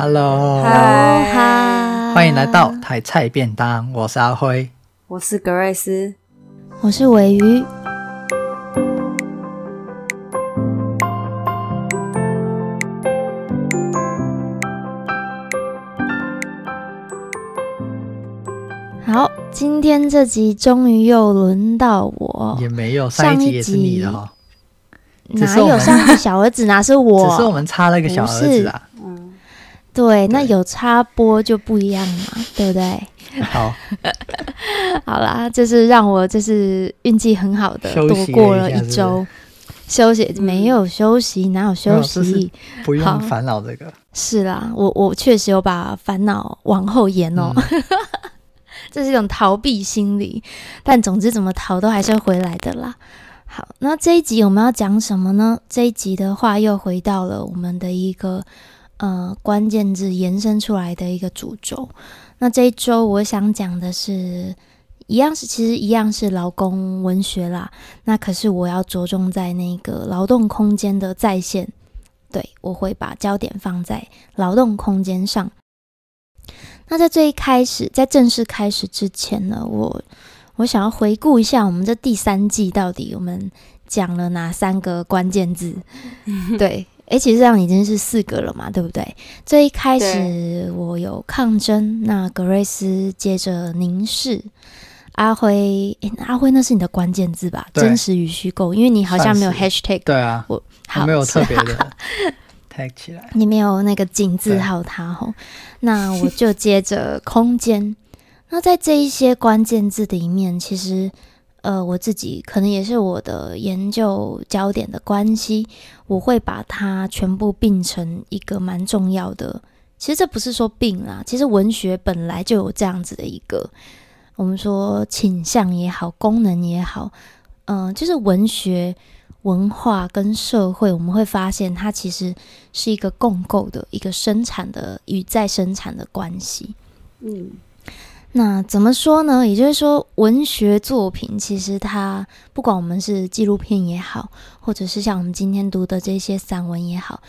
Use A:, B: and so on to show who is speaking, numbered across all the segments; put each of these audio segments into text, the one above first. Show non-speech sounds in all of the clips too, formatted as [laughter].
A: Hello，
B: 嗨，
A: 欢迎来到台菜便当。我是阿辉，
C: 我是格瑞斯，
B: 我是尾鱼。好，今天这集终于又轮到我，
A: 也没有上一集也是你的哈，
B: 哪有上一集小儿子哪是我？[laughs]
A: 只是我们差了一个小儿子啊。
B: 对，那有插播就不一样嘛，[laughs] 对不对？
A: 好，[laughs]
B: 好啦，就是让我就是运气很好的，多过了一周休息，没有休息，哪有休息？
A: 不用烦恼这个。
B: 是啦，我我确实有把烦恼往后延哦，嗯、[laughs] 这是一种逃避心理，但总之怎么逃都还是会回来的啦。好，那这一集我们要讲什么呢？这一集的话又回到了我们的一个。呃，关键字延伸出来的一个主轴。那这一周我想讲的是，一样是其实一样是劳工文学啦。那可是我要着重在那个劳动空间的再现，对，我会把焦点放在劳动空间上。那在最一开始，在正式开始之前呢，我我想要回顾一下我们这第三季到底我们讲了哪三个关键字，[laughs] 对。诶，其实这样已经是四个了嘛，对不对？最一开始我有抗争，那格瑞斯接着凝视，阿辉，诶，阿辉那是你的关键字吧？真实与虚构，因为你好像没有 hashtag，
A: 对啊，
B: 我
A: 好没有特别的 [laughs] tag 起来，
B: 你没有那个井字号它吼，那我就接着空间，[laughs] 那在这一些关键字的一面，其实。呃，我自己可能也是我的研究焦点的关系，我会把它全部并成一个蛮重要的。其实这不是说并啦，其实文学本来就有这样子的一个，我们说倾向也好，功能也好，嗯、就是文学文化跟社会，我们会发现它其实是一个共构的一个生产的与再生产的关系，嗯。那怎么说呢？也就是说，文学作品其实它不管我们是纪录片也好，或者是像我们今天读的这些散文也好，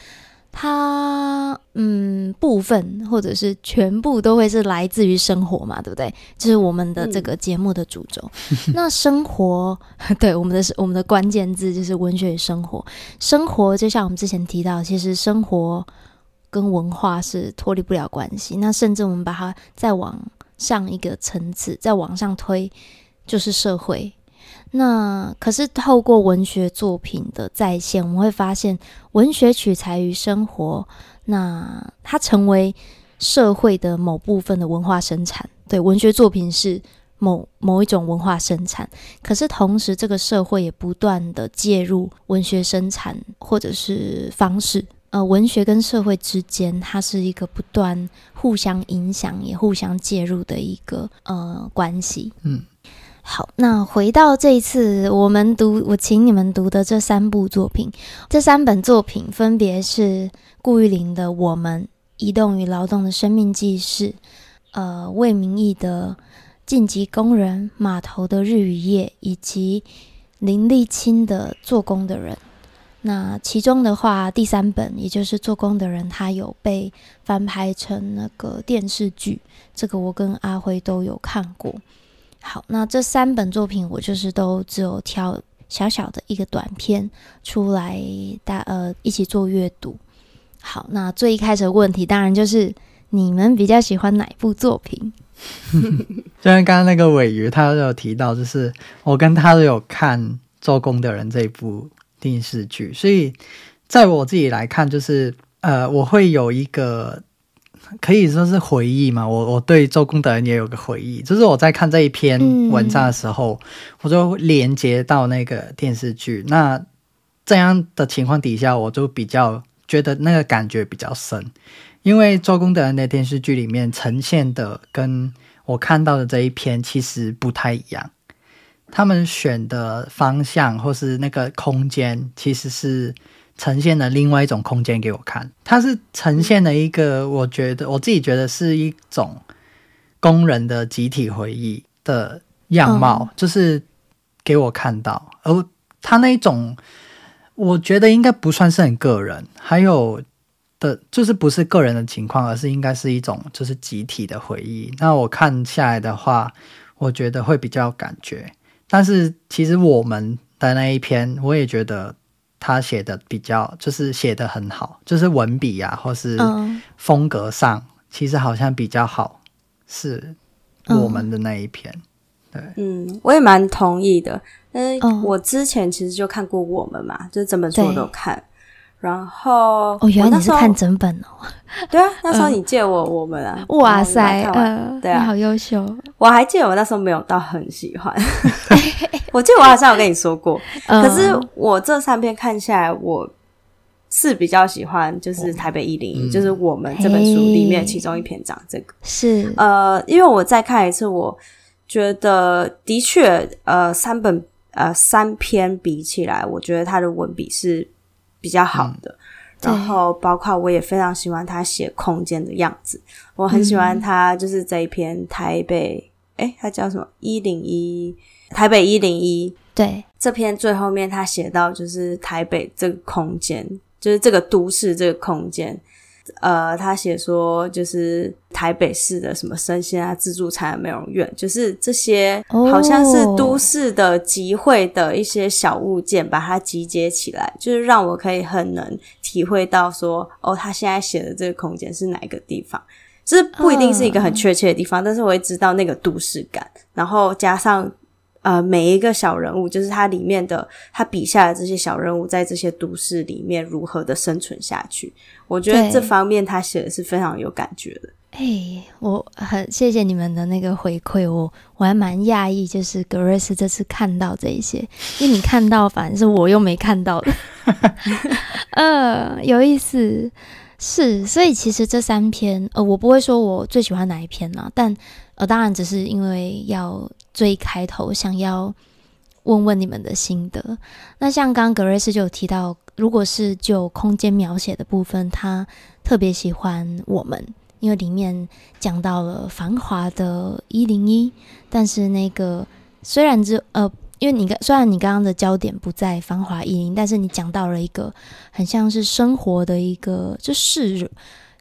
B: 它嗯部分或者是全部都会是来自于生活嘛，对不对？这、就是我们的这个节目的主轴。嗯、[laughs] 那生活 [laughs] 对我们的我们的关键字就是文学与生活。生活就像我们之前提到，其实生活跟文化是脱离不了关系。那甚至我们把它再往上一个层次，再往上推，就是社会。那可是透过文学作品的再现，我们会发现，文学取材于生活，那它成为社会的某部分的文化生产。对，文学作品是某某一种文化生产，可是同时，这个社会也不断的介入文学生产或者是方式。呃，文学跟社会之间，它是一个不断互相影响也互相介入的一个呃关系。嗯，好，那回到这一次我们读，我请你们读的这三部作品，这三本作品分别是顾玉玲的《我们：移动与劳动的生命记事》，呃，魏明义的《晋级工人》，码头的日与夜，以及林立清的《做工的人》。那其中的话，第三本也就是做工的人，他有被翻拍成那个电视剧，这个我跟阿辉都有看过。好，那这三本作品我就是都只有挑小小的一个短片出来，大呃一起做阅读。好，那最一开始的问题当然就是你们比较喜欢哪部作品？[laughs]
A: 就像刚刚那个尾鱼，他都有提到，就是我跟他都有看做工的人这一部。电视剧，所以在我自己来看，就是呃，我会有一个可以说是回忆嘛。我我对周公德人也有个回忆，就是我在看这一篇文章的时候，嗯、我就连接到那个电视剧。那这样的情况底下，我就比较觉得那个感觉比较深，因为周公德人的电视剧里面呈现的跟我看到的这一篇其实不太一样。他们选的方向或是那个空间，其实是呈现了另外一种空间给我看。它是呈现了一个，我觉得我自己觉得是一种工人的集体回忆的样貌，就是给我看到。而他那一种，我觉得应该不算是很个人。还有的，就是不是个人的情况，而是应该是一种就是集体的回忆。那我看下来的话，我觉得会比较有感觉。但是其实我们的那一篇，我也觉得他写的比较，就是写的很好，就是文笔啊，或是风格上，嗯、其实好像比较好，是我们的那一篇。嗯、对，
C: 嗯，我也蛮同意的。嗯，我之前其实就看过我们嘛，就是怎么做都看。然后
B: 哦，原来你是看整本哦？[laughs]
C: 对啊，那时候你借我我们啊，
B: 哇塞，嗯，
C: 对啊，
B: 你好优秀。
C: 我还记得我那时候没有到很喜欢，[laughs] 我记得我好像有跟你说过。可是我这三篇看下来，我是比较喜欢，就是台北一零一，就是我们这本书里面其中一篇讲这个。
B: 是
C: 呃，因为我再看一次，我觉得的确，呃，三本呃三篇比起来，我觉得他的文笔是。比较好的，嗯、然后包括我也非常喜欢他写空间的样子，我很喜欢他就是这一篇台北，诶、嗯、他叫什么？一零一台北一零一，
B: 对，
C: 这篇最后面他写到就是台北这个空间，就是这个都市这个空间。呃，他写说就是台北市的什么生鲜啊、自助餐、美容院，就是这些好像是都市的集会的一些小物件，把它集结起来，就是让我可以很能体会到说，哦，他现在写的这个空间是哪一个地方，这不一定是一个很确切的地方，但是我会知道那个都市感，然后加上。呃，每一个小人物，就是他里面的他笔下的这些小人物，在这些都市里面如何的生存下去？我觉得这方面他写的是非常有感觉的。
B: 哎，我很谢谢你们的那个回馈，我我还蛮讶异，就是 Grace 这次看到这一些，因为你看到，反正是我又没看到的。[laughs] 呃，有意思，是，所以其实这三篇，呃，我不会说我最喜欢哪一篇呢，但。呃，当然只是因为要最开头想要问问你们的心得。那像刚刚格瑞斯就有提到，如果是就空间描写的部分，他特别喜欢我们，因为里面讲到了繁华的一零一，但是那个虽然只呃，因为你刚虽然你刚刚的焦点不在繁华一零，但是你讲到了一个很像是生活的一个就是。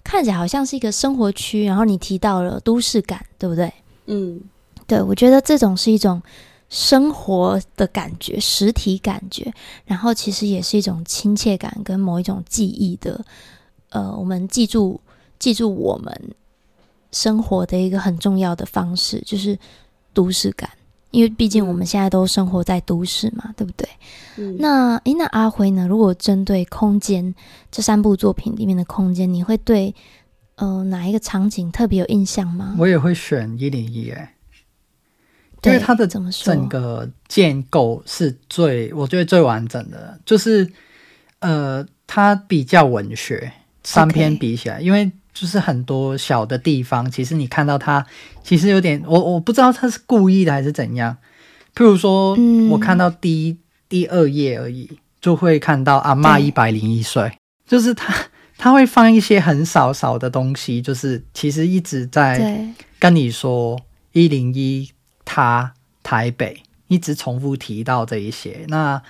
B: 看起来好像是一个生活区，然后你提到了都市感，对不对？
C: 嗯，
B: 对，我觉得这种是一种生活的感觉，实体感觉，然后其实也是一种亲切感跟某一种记忆的，呃，我们记住记住我们生活的一个很重要的方式，就是都市感。因为毕竟我们现在都生活在都市嘛，嗯、对不对？嗯、那诶，那阿辉呢？如果针对空间这三部作品里面的空间，你会对呃哪一个场景特别有印象吗？
A: 我也会选一零一，哎，因为它的整个建构是最我觉得最完整的，就是呃，它比较文学，三篇比起来.因为。就是很多小的地方，其实你看到它，其实有点我我不知道他是故意的还是怎样。譬如说，嗯、我看到第一第二页而已，就会看到阿嬷一百零一岁，就是他他会放一些很少少的东西，就是其实一直在跟你说一零一他台北，一直重复提到这一些。那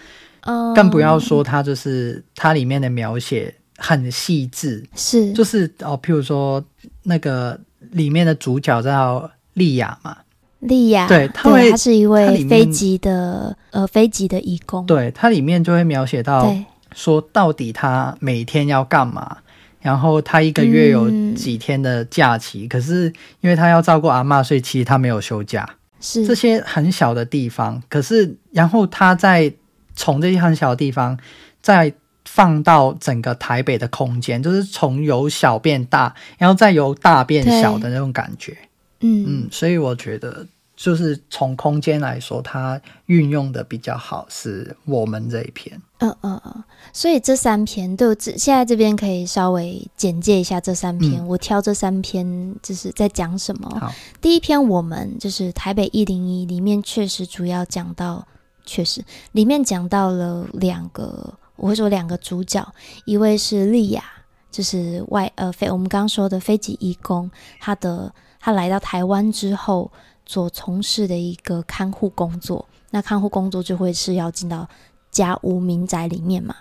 A: 更不要说它就是它里面的描写。很细致，
B: 是。
A: 就是哦，譬如说那个里面的主角叫莉亚嘛，
B: 莉亚，
A: 对，他
B: 是一位飞机的呃飞机的义工，
A: 对，它里面就会描写到说到底他每天要干嘛，然后他一个月有几天的假期，嗯、可是因为他要照顾阿嬷，所以其实他没有休假，
B: 是
A: 这些很小的地方，可是然后他在从这些很小的地方再。放到整个台北的空间，就是从由小变大，然后再由大变小的那种感觉。嗯嗯，所以我觉得就是从空间来说，它运用的比较好，是我们这一篇。
B: 嗯嗯嗯，所以这三篇都现在这边可以稍微简介一下这三篇。嗯、我挑这三篇就是在讲什么？
A: 好，
B: 第一篇我们就是台北一零一里面确实主要讲到，确实里面讲到了两个。我会说两个主角，一位是莉亚，就是外呃非我们刚刚说的非籍义工，他的他来到台湾之后所从事的一个看护工作，那看护工作就会是要进到家屋民宅里面嘛。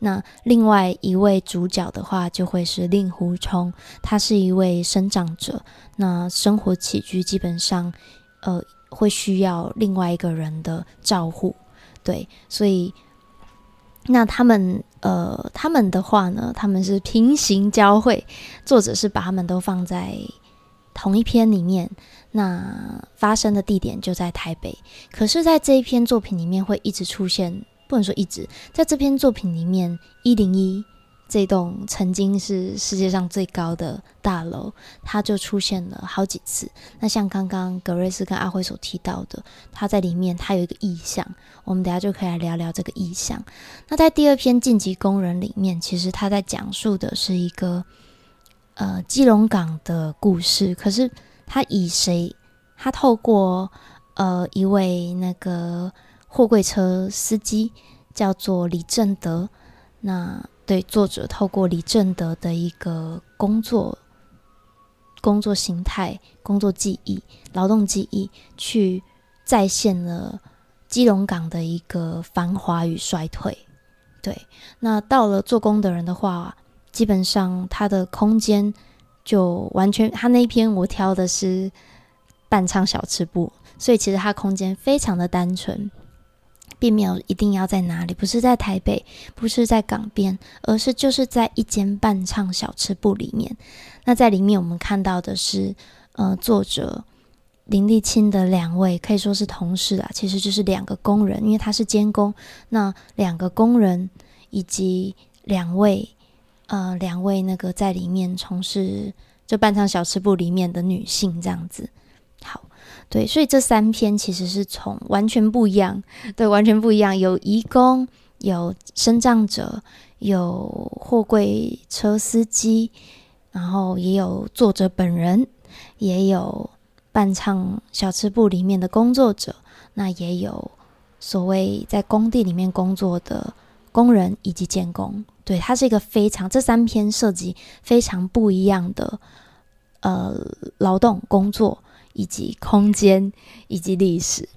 B: 那另外一位主角的话，就会是令狐冲，他是一位生长者，那生活起居基本上，呃，会需要另外一个人的照护，对，所以那他们呃，他们的话呢，他们是平行交汇，作者是把他们都放在同一篇里面，那发生的地点就在台北，可是，在这一篇作品里面会一直出现。不能说一直在这篇作品里面，一零一这栋曾经是世界上最高的大楼，它就出现了好几次。那像刚刚格瑞斯跟阿辉所提到的，它在里面它有一个意象，我们等下就可以来聊聊这个意象。那在第二篇晋级工人里面，其实他在讲述的是一个呃基隆港的故事，可是他以谁？他透过呃一位那个。货柜车司机叫做李正德，那对作者透过李正德的一个工作、工作形态、工作记忆、劳动记忆，去再现了基隆港的一个繁华与衰退。对，那到了做工的人的话，基本上他的空间就完全，他那一篇我挑的是半唱小吃部，所以其实他空间非常的单纯。并没有一定要在哪里，不是在台北，不是在港边，而是就是在一间伴唱小吃部里面。那在里面，我们看到的是，呃，作者林立青的两位可以说是同事啊，其实就是两个工人，因为他是监工。那两个工人以及两位，呃，两位那个在里面从事这伴唱小吃部里面的女性，这样子。好。对，所以这三篇其实是从完全不一样，[laughs] 对，完全不一样。有移工，有身障者，有货柜车司机，然后也有作者本人，也有伴唱小吃部里面的工作者，那也有所谓在工地里面工作的工人以及监工。对，它是一个非常，这三篇涉及非常不一样的呃劳动工作。以及空间，以及历史。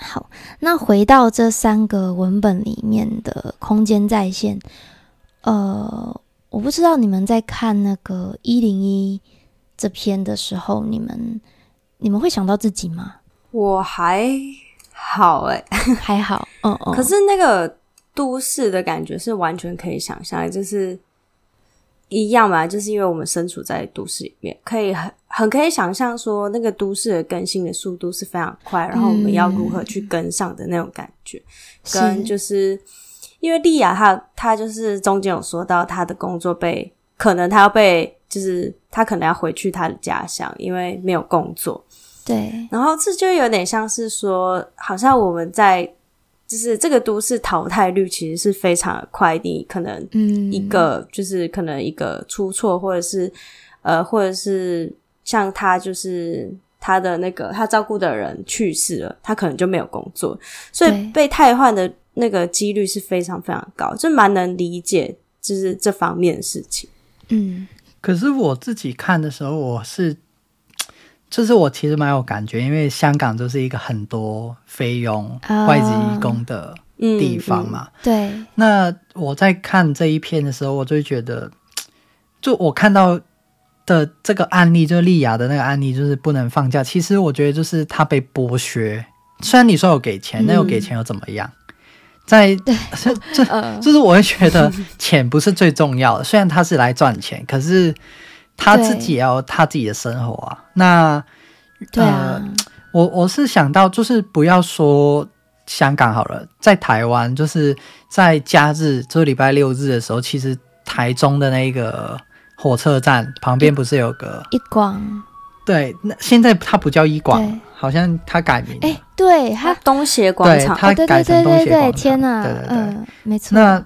B: 好，那回到这三个文本里面的空间再现，呃，我不知道你们在看那个一零一这篇的时候，你们你们会想到自己吗？
C: 我还好哎、欸，
B: 还好，嗯嗯。
C: 可是那个都市的感觉是完全可以想象，就是。一样嘛，就是因为我们身处在都市里面，可以很很可以想象说，那个都市的更新的速度是非常快，然后我们要如何去跟上的那种感觉，嗯、跟就是因为莉亚她她就是中间有说到她的工作被可能她要被就是她可能要回去她的家乡，因为没有工作，
B: 对，
C: 然后这就有点像是说，好像我们在。就是这个都市淘汰率其实是非常快的，可能一个、嗯、就是可能一个出错，或者是呃，或者是像他就是他的那个他照顾的人去世了，他可能就没有工作，所以被汰换的那个几率是非常非常高，就蛮能理解就是这方面的事情。
B: 嗯，
A: 可是我自己看的时候，我是。就是我其实蛮有感觉，因为香港就是一个很多菲佣、外籍移工的地方嘛。
B: Uh, 嗯嗯、对。
A: 那我在看这一篇的时候，我就会觉得，就我看到的这个案例，就是莉亚的那个案例，就是不能放假。其实我觉得就是他被剥削。虽然你说有给钱，那有给钱又怎么样？[laughs] [laughs] 嗯、在这就是我会觉得钱不是最重要的。虽然他是来赚钱，可是。他自己也有他自己的生活啊。那
B: 对啊，
A: 呃，我我是想到，就是不要说香港好了，在台湾，就是在假日，就是礼拜六日的时候，其实台中的那个火车站旁边不是有个
B: 一广？
A: 对，那现在它不叫一
B: 广，
A: 好像它改名。
B: 哎，对，它
C: 东协广场，
A: 它改成东协广场。对对对对，
B: 天哪，
A: 对对对，
B: 嗯，没错。
A: 那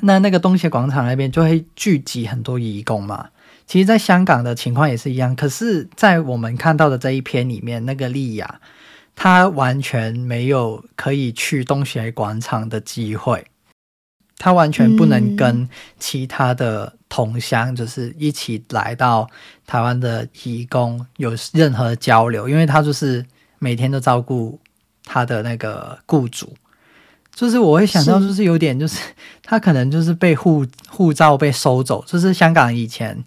A: 那那个东协广场那边就会聚集很多移工嘛。其实，在香港的情况也是一样。可是，在我们看到的这一篇里面，那个莉亚，她完全没有可以去东协广场的机会，她完全不能跟其他的同乡，就是一起来到台湾的义工有任何交流，因为她就是每天都照顾她的那个雇主。就是我会想到，就是有点，就是他可能就是被护护照被收走，就是香港以前，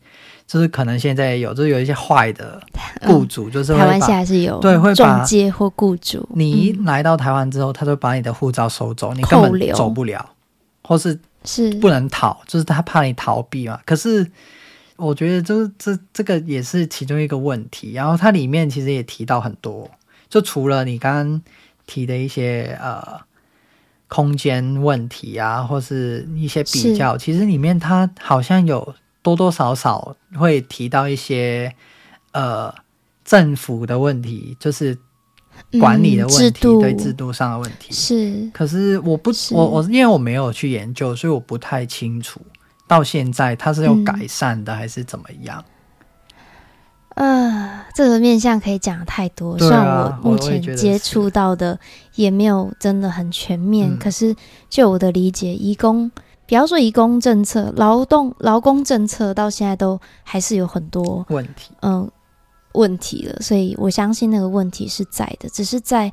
A: 就是可能现在也有，就是有一些坏的雇主，就是
B: 台湾现在是有
A: 对会
B: 中介或雇主，
A: 你一来到台湾之后，他就把你的护照收走，你根本走不了，或是是不能逃，就是他怕你逃避嘛。可是我觉得，就是这这个也是其中一个问题。然后它里面其实也提到很多，就除了你刚刚提的一些呃。空间问题啊，或是一些比较，其实里面它好像有多多少少会提到一些呃政府的问题，就是管理的问题，嗯、制对制度上的问题。
B: 是。
A: 可是我不，我我因为我没有去研究，所以我不太清楚到现在它是有改善的、嗯、还是怎么样。
B: 呃，这个面向可以讲的太多，虽然、啊、我目前接触到的也没有真的很全面，可是就我的理解，义工，比方说移工政策、劳动劳工政策，到现在都还是有很多
A: 问题，
B: 嗯、呃，问题了。所以我相信那个问题是在的，只是在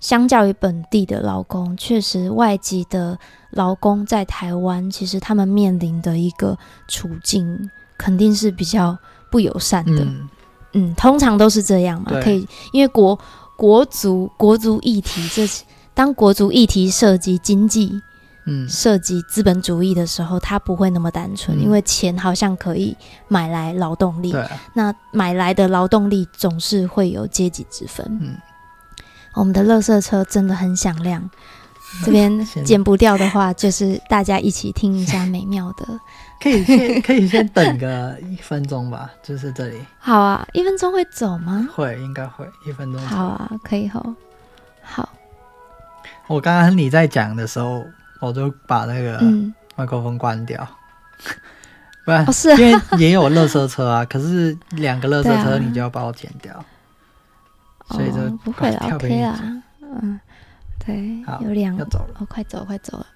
B: 相较于本地的劳工，确实外籍的劳工在台湾，其实他们面临的一个处境肯定是比较不友善的。嗯嗯，通常都是这样嘛，可以，因为国国足国足议题，这当国足议题涉及经济，嗯，涉及资本主义的时候，它不会那么单纯，嗯，因为钱好像可以买来劳动力，那买来的劳动力总是会有阶级之分。嗯，我们的垃圾车真的很响亮，这边剪不掉的话，就是大家一起听一下美妙的。[laughs]
A: 可以先可以先等个一分钟吧，就是这里。
B: 好啊，一分钟会走吗？
A: 会，应该会一分钟。
B: 好啊，可以吼。好。
A: 我刚刚你在讲的时候，我就把那个麦克风关掉，嗯、[laughs] 不然、哦是啊、因为也有垃圾车啊。[laughs] 可是两个垃圾车，你就要把我剪掉，啊、所以就、哦、
B: 不会了，OK 啦。嗯，对，有两个，哦，快走，快走了。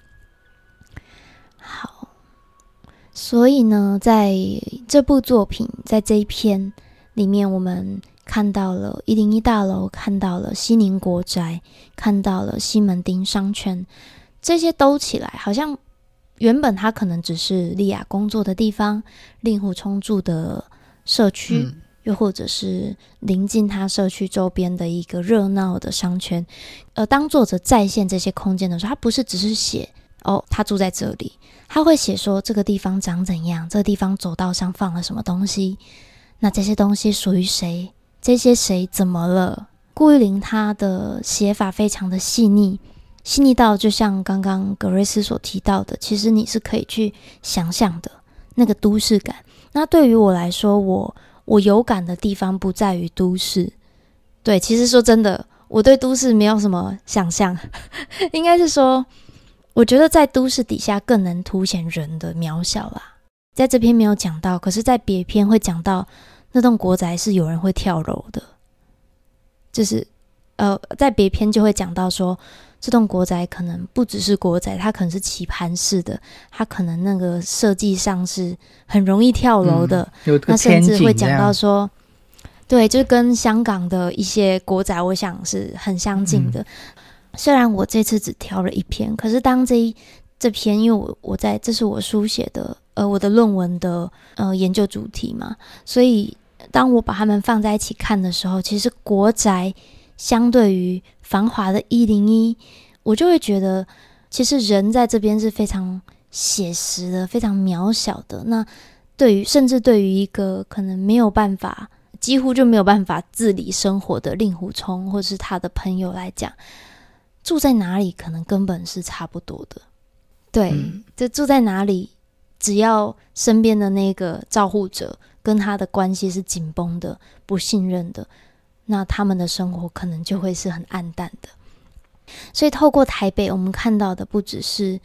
B: 好。所以呢，在这部作品，在这一篇里面，我们看到了一零一大楼，看到了西宁国宅，看到了西门町商圈，这些兜起来，好像原本它可能只是莉亚工作的地方，令狐冲住的社区，嗯，又或者是临近他社区周边的一个热闹的商圈。而当作者再现这些空间的时候，他不是只是写哦，他住在这里。他会写说这个地方长怎样，这个地方走道上放了什么东西，那这些东西属于谁？这些谁怎么了？顾玉玲她的写法非常的细腻，细腻到就像刚刚格瑞斯所提到的，其实你是可以去想象的那个都市感。那对于我来说，我我有感的地方不在于都市，对，其实说真的，我对都市没有什么想象，[laughs] 应该是说。我觉得在都市底下更能凸显人的渺小啦，在这篇没有讲到，可是，在别篇会讲到那栋国宅是有人会跳楼的，就是呃，在别篇就会讲到说，这栋国宅可能不只是国宅，它可能是棋盘式的，它可能那个设计上是很容易跳楼的，
A: 嗯、
B: 那甚至会讲到说，对，就跟香港的一些国宅，我想是很相近的。嗯虽然我这次只挑了一篇，可是当这一这篇，因为我我在这是我书写的，呃，我的论文的呃研究主题嘛，所以当我把它们放在一起看的时候，其实国宅相对于繁华的一零一，我就会觉得，其实人在这边是非常写实的，非常渺小的。那对于甚至对于一个可能没有办法，几乎就没有办法自理生活的令狐冲，或是他的朋友来讲。住在哪里可能根本是差不多的，对，这、嗯、住在哪里，只要身边的那个照护者跟他的关系是紧绷的、不信任的，那他们的生活可能就会是很暗淡的。所以透过台北，我们看到的不只是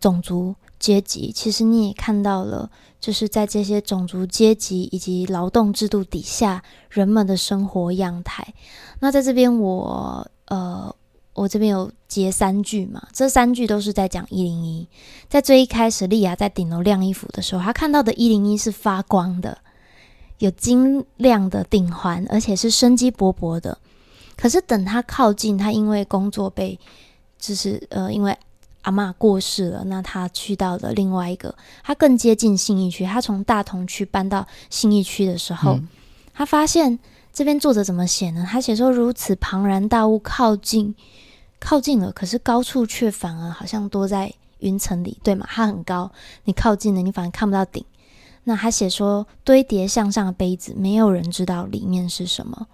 B: 种族阶级，其实你也看到了，就是在这些种族阶级以及劳动制度底下，人们的生活样态。那在这边我，呃。我这边有截三句嘛，这三句都是在讲一零一。在最一开始，莉亚在顶楼晾衣服的时候，她看到的一零一是发光的，有晶亮的顶环，而且是生机勃勃的。可是等他靠近，他因为工作被，就是呃，因为阿嬷过世了，那他去到了另外一个，他更接近信义区。他从大同区搬到信义区的时候，嗯、他发现这边作者怎么写呢？他写说：“如此庞然大物靠近，靠近了，可是高处却反而好像多在云层里，对吗？它很高，你靠近了，你反而看不到顶。”那他写说：“堆叠向上的杯子，没有人知道里面是什么。”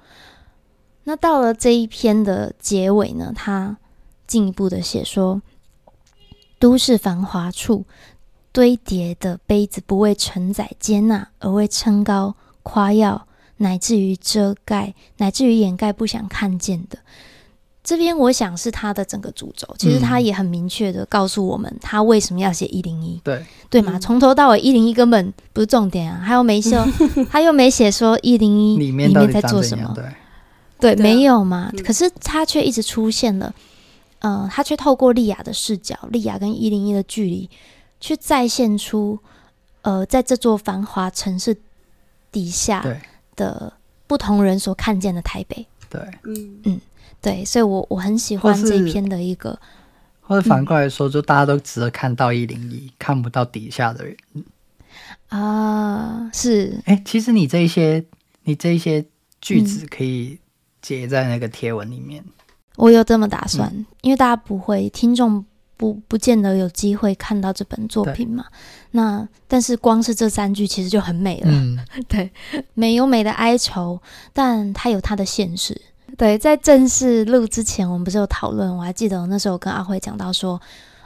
B: 那到了这一篇的结尾呢，他进一步的写说。都市繁华处堆叠的杯子，不为承载接纳，而为撑高夸耀，乃至于遮盖，乃至于掩盖不想看见的。这边我想是他的整个主轴，其实他也很明确的告诉我们，他为什么要写一零一，
A: 对。
B: 对嘛？从头到尾一零一根本不是重点啊，他又没说，他又没写说一零一里面在做什么，对，对，没有嘛？可是他却一直出现了。呃，他却透过莉亚的视角，莉亚跟一零一的距离，去再现出，呃，在这座繁华城市底下的不同人所看见的台北。
A: 对，
B: 嗯。嗯，对，所以我我很喜欢这一篇的一个。
A: 或者反过来说，嗯、就大家都只看到一零一，看不到底下的人。
B: 啊，是。
A: 哎、欸，其实你这一些，你这一些句子可以截在那个贴文里面。
B: 我有这么打算，嗯、因为大家不会，听众不不见得有机会看到这本作品嘛。那但是光是这三句其实就很美了，嗯、[laughs] 对，美有美的哀愁，但它有它的现实。对，在正式录之前，我们不是有讨论？我还记得我那时候跟阿辉讲到说，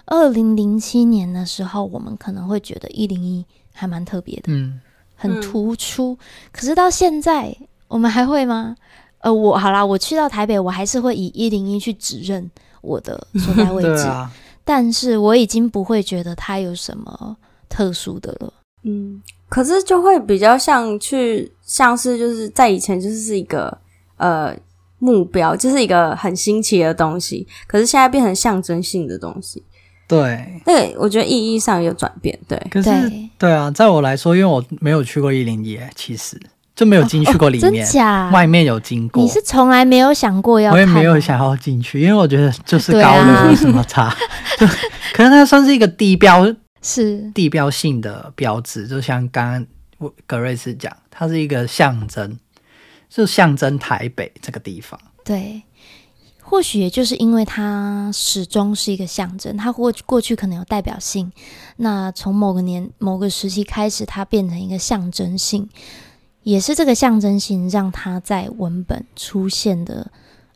B: 二零零七年的时候，我们可能会觉得一零一还蛮特别的，嗯，很突出。嗯、可是到现在，我们还会吗？呃，我好啦，我去到台北，我还是会以一零一去指认我的所在位置，[laughs] 啊、但是我已经不会觉得它有什么特殊的了。
C: 嗯，可是就会比较像去，像是就是在以前就是一个呃目标，就是一个很新奇的东西，可是现在变成象征性的东西。
A: 对，
C: 对，我觉得意义上有转变。对，
A: 可是对，啊，在我来说，因为我没有去过一零一，其实。就没有进去过里面，
B: 哦哦、真假？
A: 外面有经过。
B: 你是从来没有想过要？
A: 我也没有想要进去，因为我觉得就是高楼有什么差？[laughs] 啊、就可能它算是一个地标，是地标性的标志。就像刚刚我格瑞斯讲，它是一个象征，就象征台北这个地方。
B: 对，或许也就是因为它始终是一个象征，它过过去可能有代表性，那从某个年某个时期开始，它变成一个象征性。也是这个象征性，让它在文本出现的，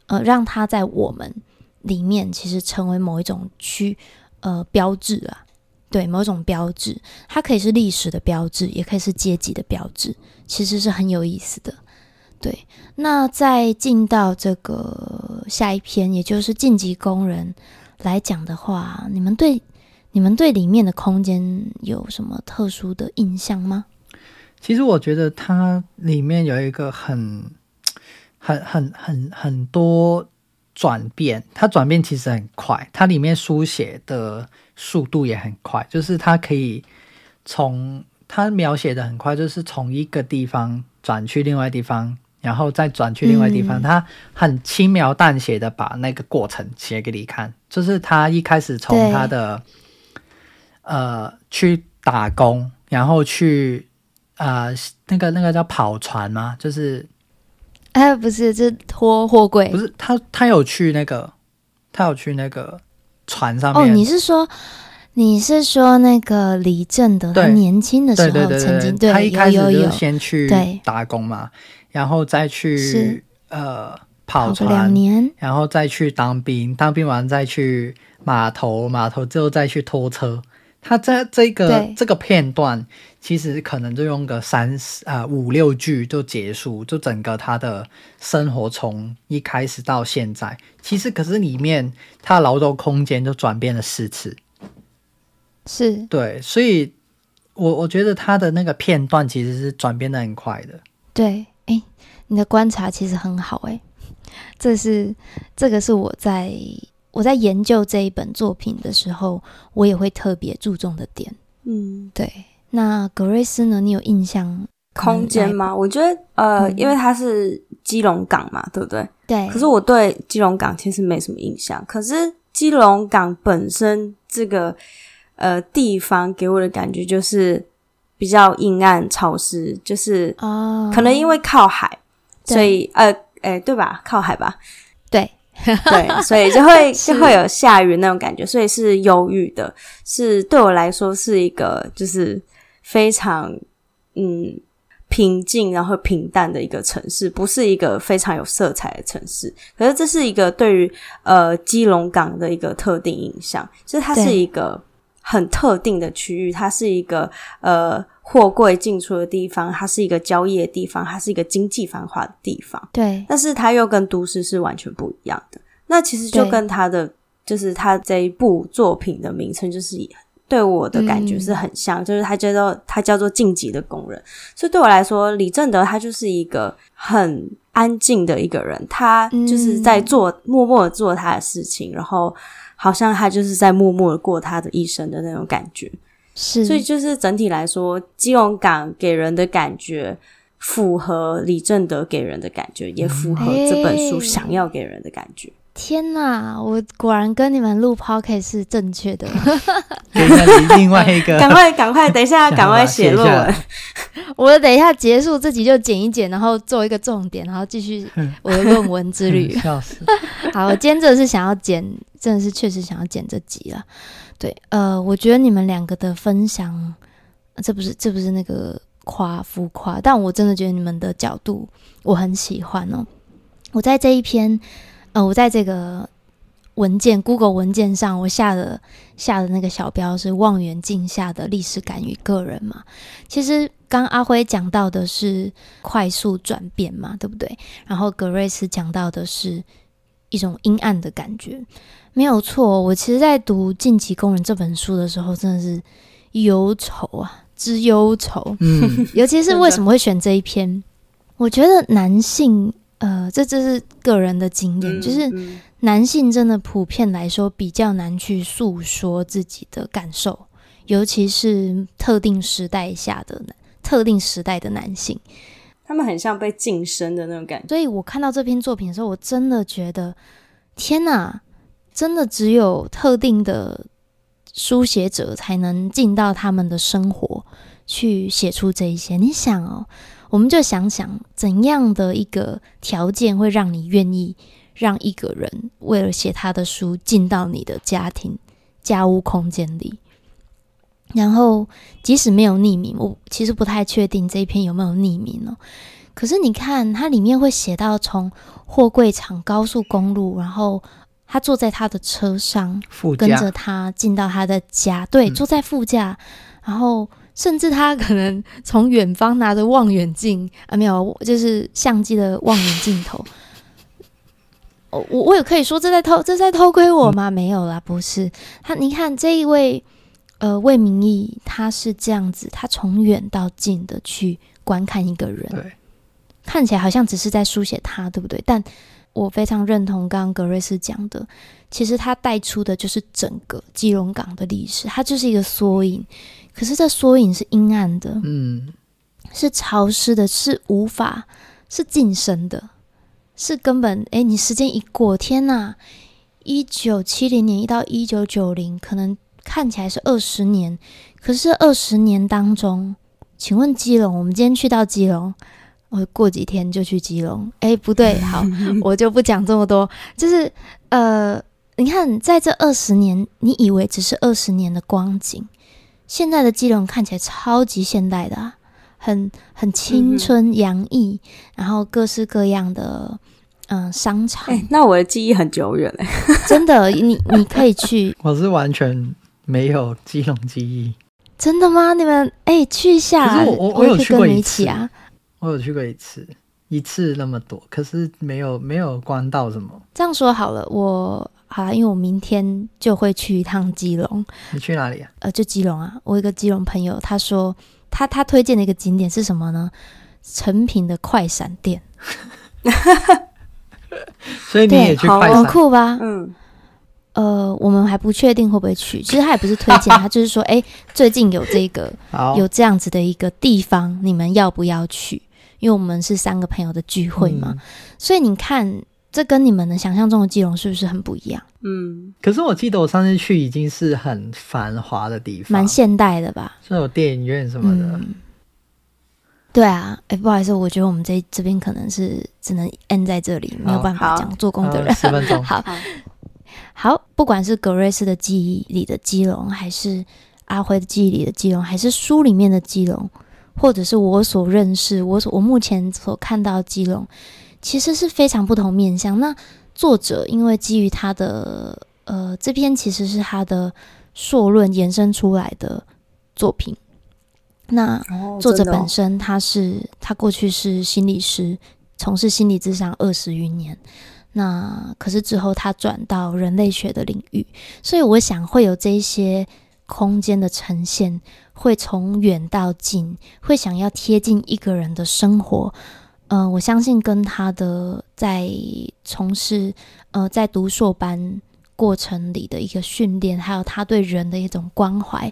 B: 呃，让它在我们里面其实成为某一种区，呃，标志啊，对，某种标志，它可以是历史的标志，也可以是阶级的标志，其实是很有意思的。对，那再进到这个下一篇，也就是晋级工人来讲的话，你们对你们对里面的空间有什么特殊的印象吗？
A: 其实我觉得它里面有一个很、很、很、很很多转变，它转变其实很快，它里面书写的速度也很快，就是它可以从它描写的很快，就是从一个地方转去另外地方，然后再转去另外地方，它、嗯、很轻描淡写的把那个过程写给你看，就是他一开始从他的呃去打工，然后去。啊、呃，那个那个叫跑船吗？就是，
B: 哎，不是，是拖货柜。
A: 不是他，他有去那个，他有去那个船上面。
B: 哦，你是说，你是说那个李正德他年轻的时候曾经对，
A: 他一开始就先去打工嘛，然后再去呃跑船跑两年，然后再去当兵，当兵完再去码头，码头之后再去拖车。他在这个这个片段，其实可能就用个三啊、呃、五六句就结束，就整个他的生活从一开始到现在，其实可是里面他的劳动空间就转变了四次，
B: 是。
A: 对，所以我我觉得他的那个片段其实是转变的很快的。
B: 对，哎，你的观察其实很好，哎，这是这个是我在。我在研究这一本作品的时候，我也会特别注重的点。嗯，对。那格瑞斯呢？你有印象
C: 空间吗？我觉得，呃，嗯、因为它是基隆港嘛，对不对？
B: 对。
C: 可是我对基隆港其实没什么印象。可是基隆港本身这个呃地方给我的感觉就是比较阴暗潮湿，就是可能因为靠海，哦、所以呃，哎，对吧？靠海吧，
B: 对 [laughs]
C: 对，所以就会就会有下雨那种感觉，所以是忧郁的，是对我来说是一个就是非常嗯。平静然后平淡的一个城市，不是一个非常有色彩的城市。可是这是一个对于呃基隆港的一个特定印象，就是它是一个很特定的区域，它是一个呃货柜进出的地方，它是一个交易的地方，它是一个经济繁华的地方。
B: 对，
C: 但是它又跟都市是完全不一样的。那其实就跟他的就是他这一部作品的名称就是。对我的感觉是很像，嗯、就是他叫做他叫做晋级的工人，所以对我来说，李正德他就是一个很安静的一个人，他就是在做、嗯、默默的做他的事情，然后好像他就是在默默的过他的一生的那种感觉。
B: 是，
C: 所以就是整体来说，基隆港给人的感觉符合李正德给人的感觉，也符合这本书想要给人的感觉。
B: 天呐，我果然跟你们录 podcast 是正确的。
A: 等一下，另外一个，[laughs]
C: 赶快赶快，等一下，[laughs] 赶快写论文。
B: 我等一下结束自己就剪一剪，然后做一个重点，然后继续 [laughs] 我的论文之旅。
A: 笑死！
B: 好，我今天真的是想要剪，真的是确实想要剪这集了。对，呃，我觉得你们两个的分享，这不是这不是那个夸浮夸，但我真的觉得你们的角度我很喜欢哦。我在这一篇。呃，我在这个文件 Google 文件上，我下的下的那个小标是“望远镜下的历史感与个人”嘛。其实刚阿辉讲到的是快速转变嘛，对不对？然后格瑞斯讲到的是一种阴暗的感觉，没有错。我其实，在读《晋级工人》这本书的时候，真的是忧愁啊，之忧愁。嗯，尤其是为什么会选这一篇？我觉得男性。呃，这这是个人的经验，就是男性真的普遍来说比较难去诉说自己的感受，尤其是特定时代下的特定时代的男性，
C: 他们很像被晋升的那种感觉。
B: 所以我看到这篇作品的时候，我真的觉得，天哪，真的只有特定的书写者才能进到他们的生活去写出这一些。你想哦。我们就想想，怎样的一个条件会让你愿意让一个人为了写他的书进到你的家庭家务空间里？然后，即使没有匿名，我其实不太确定这一篇有没有匿名哦。可是你看，它里面会写到从货柜场、高速公路，然后他坐在他的车上，跟着他进到他的家，对，坐在副驾，然后。甚至他可能从远方拿着望远镜啊，没有，就是相机的望远镜头。[laughs] 我我也可以说这在偷这在偷窥我吗？没有啦，不是。他你看这一位呃魏明义，他是这样子，他从远到近的去观看一个人，对，看起来好像只是在书写他，对不对？但我非常认同刚刚格瑞斯讲的，其实他带出的就是整个基隆港的历史，它就是一个缩影。可是这缩影是阴暗的，嗯，是潮湿的，是无法是晋升的，是根本哎，你时间一过，天呐，一九七零年一到一九九零，可能看起来是二十年，可是二十年当中，请问基隆，我们今天去到基隆，我过几天就去基隆，哎，不对，[laughs] 好，我就不讲这么多，就是呃，你看在这二十年，你以为只是二十年的光景。现在的基隆看起来超级现代的，啊，很很青春洋溢，嗯，然后各式各样的嗯商场，
C: 欸。那我的记忆很久远嘞，[laughs] [laughs]
B: 真的，你你可以去。[laughs]
A: 我是完全没有基隆记忆。
B: 真的吗？你们哎，欸，去一下。
A: 可是我我我有去过一次
B: 啊，
A: 我有去过一次，一次那么多，可是没有没有关到什么。
B: 这样说好了，我。好啦，因为我明天就会去一趟基隆。
A: 你去哪里啊？
B: 呃，就基隆啊。我有一个基隆朋友，他说他他推荐的一个景点是什么呢？成品的快闪店。[laughs]
A: 所以你也去快闪？
B: 很酷吧？嗯。呃，我们还不确定会不会去。其实他也不是推荐，[laughs] 他就是说，哎、欸，最近有这个有这样子的一个地方，你们要不要去？因为我们是三个朋友的聚会嘛，嗯、所以你看。这跟你们的想象中的基隆是不是很不一样？
C: 嗯，
A: 可是我记得我上次去已经是很繁华的地方，
B: 蛮现代的吧？
A: 是有电影院什么的。
B: 嗯、对啊，哎，不好意思，我觉得我们这这边可能是只能 end 在这里，没有办法讲做工的人。
A: 十分钟，[laughs]
B: 好好，不管是格瑞斯的记忆里的基隆，还是阿辉的记忆里的基隆，还是书里面的基隆，或者是我所认识、我所我目前所看到的基隆。其实是非常不同面向。那作者因为基于他的呃，这篇其实是他的硕论延伸出来的作品。那作者本身他是、哦、他过去是心理师，从事心理咨商二十余年。那可是之后他转到人类学的领域，所以我想会有这一些空间的呈现，会从远到近，会想要贴近一个人的生活。嗯、呃，我相信跟他的在从事呃在读硕班过程里的一个训练，还有他对人的一种关怀，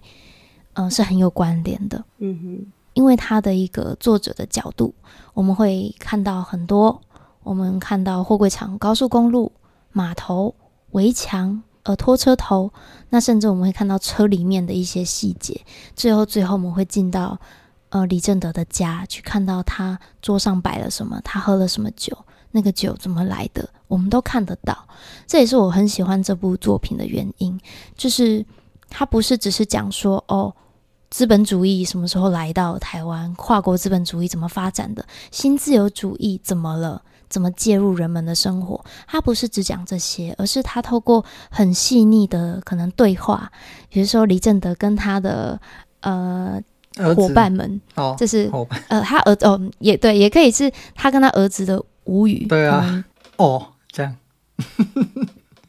B: 嗯、呃，是很有关联的。嗯哼，因为他的一个作者的角度，我们会看到很多，我们看到货柜场、高速公路、码头、围墙、呃拖车头，那甚至我们会看到车里面的一些细节，最后最后我们会进到。呃，李正德的家去看到他桌上摆了什么，他喝了什么酒，那个酒怎么来的，我们都看得到。这也是我很喜欢这部作品的原因，就是他不是只是讲说哦，资本主义什么时候来到台湾，跨国资本主义怎么发展的，新自由主义怎么了，怎么介入人们的生活。他不是只讲这些，而是他透过很细腻的可能对话，比如说李正德跟他的呃。伙伴们，哦，这是呃，他儿子哦，也对，也可以是他跟他儿子的无语，
A: 对啊，嗯、哦，这样，[laughs]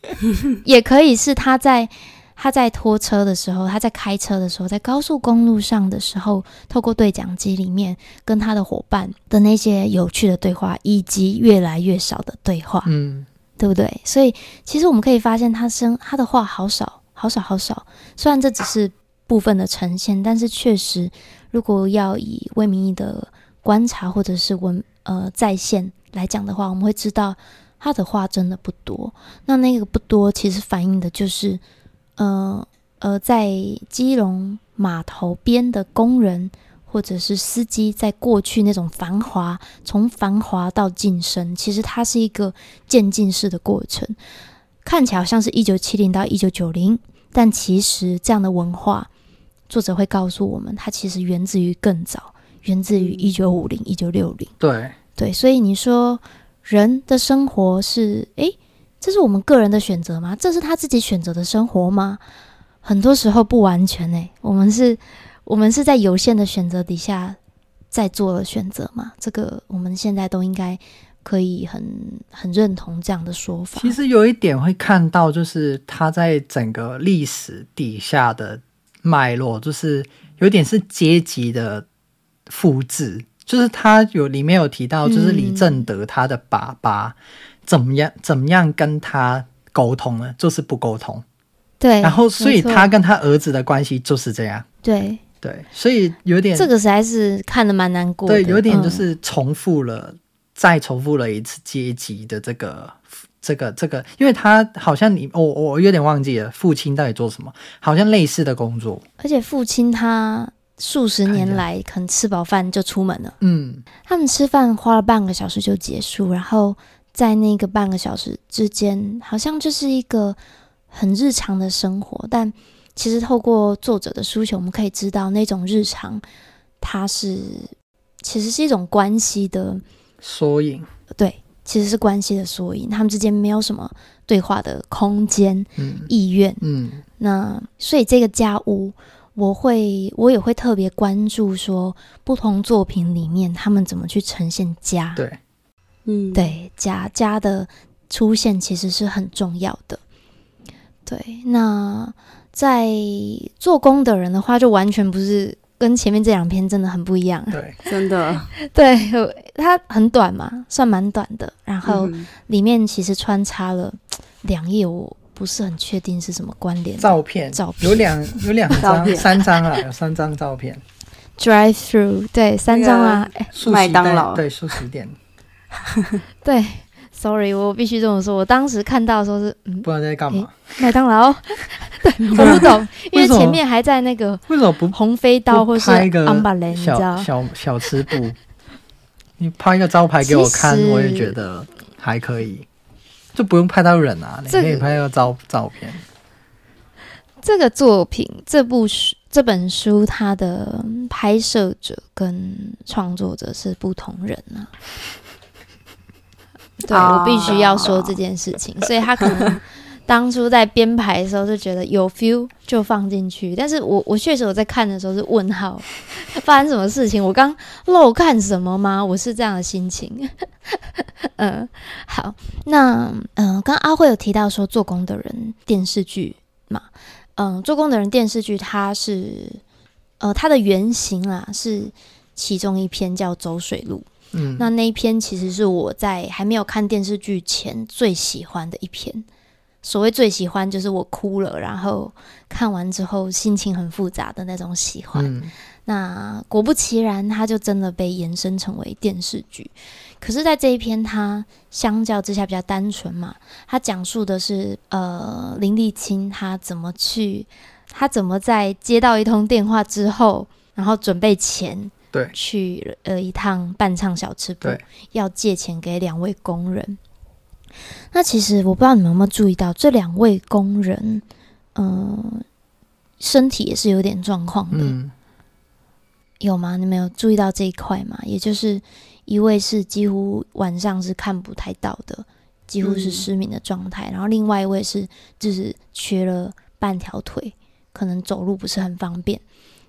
A: [laughs]
B: 也可以是他在他在拖车的时候，他在开车的时候，在高速公路上的时候，透过对讲机里面跟他的伙伴的那些有趣的对话，以及越来越少的对话，嗯，对不对？所以其实我们可以发现他，他生他的话好少，好少，好少。虽然这只是。部分的呈现，但是确实，如果要以魏明义的观察或者是文呃再现来讲的话，我们会知道他的话真的不多。那那个不多，其实反映的就是，呃呃，在基隆码头边的工人或者是司机，在过去那种繁华，从繁华到晋升，其实它是一个渐进式的过程，看起来好像是一九七零到一九九零，但其实这样的文化。作者会告诉我们，它其实源自于更早，源自于一九五零、一九六零。
A: 对
B: 对，所以你说人的生活是，诶，这是我们个人的选择吗？这是他自己选择的生活吗？很多时候不完全诶，我们是，我们是在有限的选择底下在做了选择嘛？这个我们现在都应该可以很很认同这样的说法。
A: 其实有一点会看到，就是他在整个历史底下的。脉络就是有点是阶级的复制，就是他有里面有提到，就是李正德他的爸爸怎么样、嗯、怎么样跟他沟通呢？就是不沟通。
B: 对，
A: 然后所以他跟他儿子的关系就是这样。
B: 对
A: 对，所以有点
B: 这个实在是看得蛮难过的。
A: 对，有点就是重复了，嗯、再重复了一次阶级的这个。这个这个，因为他好像你我我有点忘记了，父亲到底做什么？好像类似的工作。
B: 而且父亲他数十年来可能吃饱饭就出门了。嗯，他们吃饭花了半个小时就结束，然后在那个半个小时之间，好像就是一个很日常的生活。但其实透过作者的书写，我们可以知道那种日常，它是其实是一种关系的
A: 缩影。
B: 对。其实是关系的缩影，他们之间没有什么对话的空间、嗯、意愿。嗯，那所以这个家屋，我会我也会特别关注说，不同作品里面他们怎么去呈现家。
A: 对，
B: 嗯，对，家家的出现其实是很重要的。对，那在做工的人的话，就完全不是。跟前面这两篇真的很不一样，
A: 对，[laughs]
C: 真的，
B: 对，它很短嘛，算蛮短的。然后里面其实穿插了两页，我不是很确定是什么关联。
A: 照片，照片有两有两张，[laughs] 三张啊，有 [laughs] 三张照片。
B: Drive through，对，三张啊，
C: 麦当劳，
A: 对，速食店，
B: 对，Sorry，我必须这么说。我当时看到的时候是，嗯，
A: 不知道在干嘛？
B: 麦当劳？[laughs] 对，我不懂，因为前面还在那个
A: 为什么不
B: 红飞刀或是
A: 小小，小吃部？你拍一个招牌给我看，我也觉得还可以，就不用拍到人啊，你可以拍个照照片。
B: 这个作品，这部书，这本书，它的拍摄者跟创作者是不同人啊。[laughs] 对，我必须要说这件事情，所以他可能当初在编排的时候就觉得有 feel 就放进去，但是我我确实我在看的时候是问号，[laughs] 发生什么事情？我刚漏看什么吗？我是这样的心情。嗯，[laughs] 好，那嗯，刚刚阿慧有提到说做工的人电视剧嘛。嗯，做工的人电视剧，它是呃，它的原型啊是其中一篇叫《走水路》。嗯，那那一篇其实是我在还没有看电视剧前最喜欢的一篇。所谓最喜欢，就是我哭了，然后看完之后心情很复杂的那种喜欢。嗯，那果不其然，它就真的被延伸成为电视剧。可是，在这一篇，它相较之下比较单纯嘛。它讲述的是，呃，林立清他怎么去，他怎么在接到一通电话之后，然后准备钱，
A: 对，
B: 去呃一趟伴唱小吃部，要借钱给两位工人。那其实我不知道你们有没有注意到，这两位工人，嗯、呃，身体也是有点状况的，嗯，有吗？你们有注意到这一块吗？也就是。一位是几乎晚上是看不太到的，几乎是失明的状态，嗯。然后另外一位是就是缺了半条腿，可能走路不是很方便。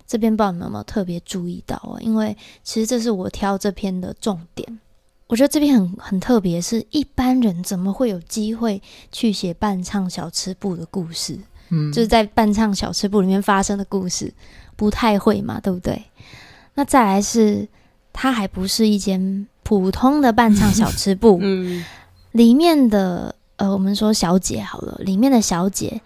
B: 这边不知道你们有没有特别注意到啊？因为其实这是我挑这篇的重点。我觉得这边很很特别，是一般人怎么会有机会去写伴唱小吃部的故事？嗯，就是在伴唱小吃部里面发生的故事，不太会嘛，对不对？那再来是。它还不是一间普通的伴唱小吃部，[laughs] 嗯，里面的呃，我们说小姐好了，里面的小姐